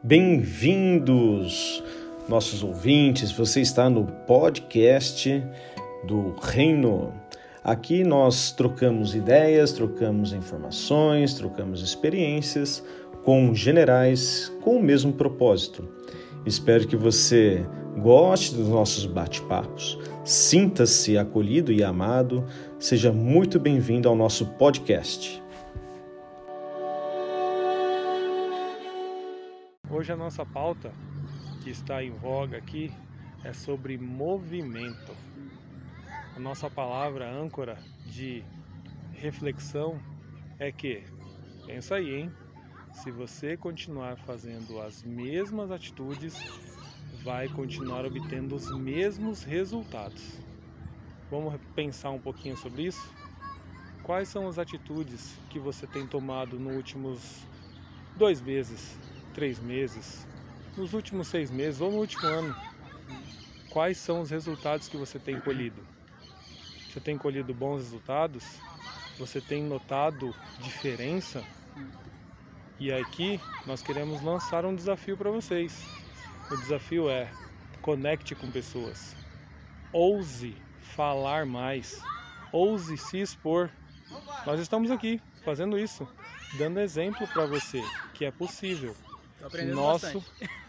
Bem-vindos, nossos ouvintes. Você está no podcast do Reino. Aqui nós trocamos ideias, trocamos informações, trocamos experiências com generais com o mesmo propósito. Espero que você goste dos nossos bate-papos, sinta-se acolhido e amado, seja muito bem-vindo ao nosso podcast. Hoje a nossa pauta que está em voga aqui é sobre movimento. A nossa palavra âncora de reflexão é que, pensa aí, hein? Se você continuar fazendo as mesmas atitudes, vai continuar obtendo os mesmos resultados. Vamos pensar um pouquinho sobre isso? Quais são as atitudes que você tem tomado nos últimos dois meses, três meses, nos últimos seis meses ou no último ano, quais são os resultados que você tem colhido? Você tem colhido bons resultados? Você tem notado diferença? E aqui nós queremos lançar um desafio para vocês. O desafio é conecte com pessoas. Ouse falar mais. Ouse se expor. Nós estamos aqui fazendo isso, dando exemplo para você que é possível. Nosso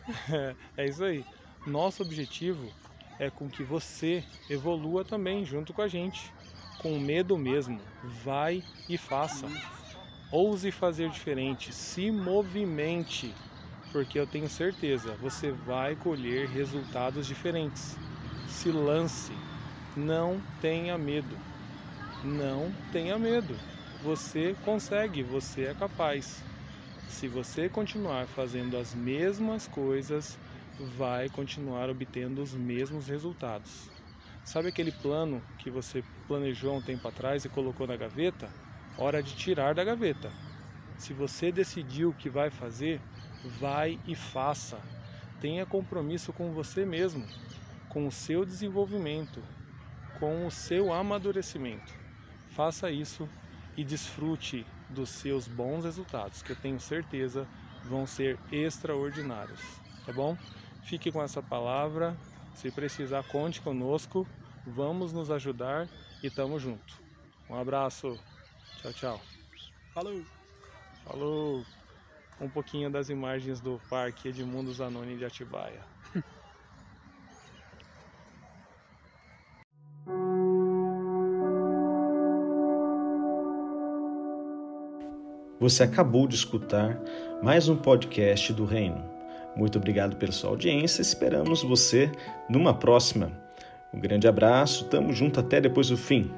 é isso aí. Nosso objetivo é com que você evolua também junto com a gente. Com medo mesmo, vai e faça. Ouse fazer diferente, se movimente, porque eu tenho certeza, você vai colher resultados diferentes. Se lance, não tenha medo. Não tenha medo. Você consegue, você é capaz. Se você continuar fazendo as mesmas coisas, vai continuar obtendo os mesmos resultados. Sabe aquele plano que você planejou um tempo atrás e colocou na gaveta? Hora de tirar da gaveta. Se você decidiu o que vai fazer, vai e faça. Tenha compromisso com você mesmo, com o seu desenvolvimento, com o seu amadurecimento. Faça isso e desfrute dos seus bons resultados, que eu tenho certeza vão ser extraordinários, tá bom? Fique com essa palavra. Se precisar, conte conosco. Vamos nos ajudar e tamo junto. Um abraço. Tchau, tchau. Falou. Falou. Um pouquinho das imagens do Parque Edmundo Zanoni de Atibaia. Você acabou de escutar mais um podcast do Reino. Muito obrigado pela sua audiência. Esperamos você numa próxima. Um grande abraço, tamo junto até depois do fim.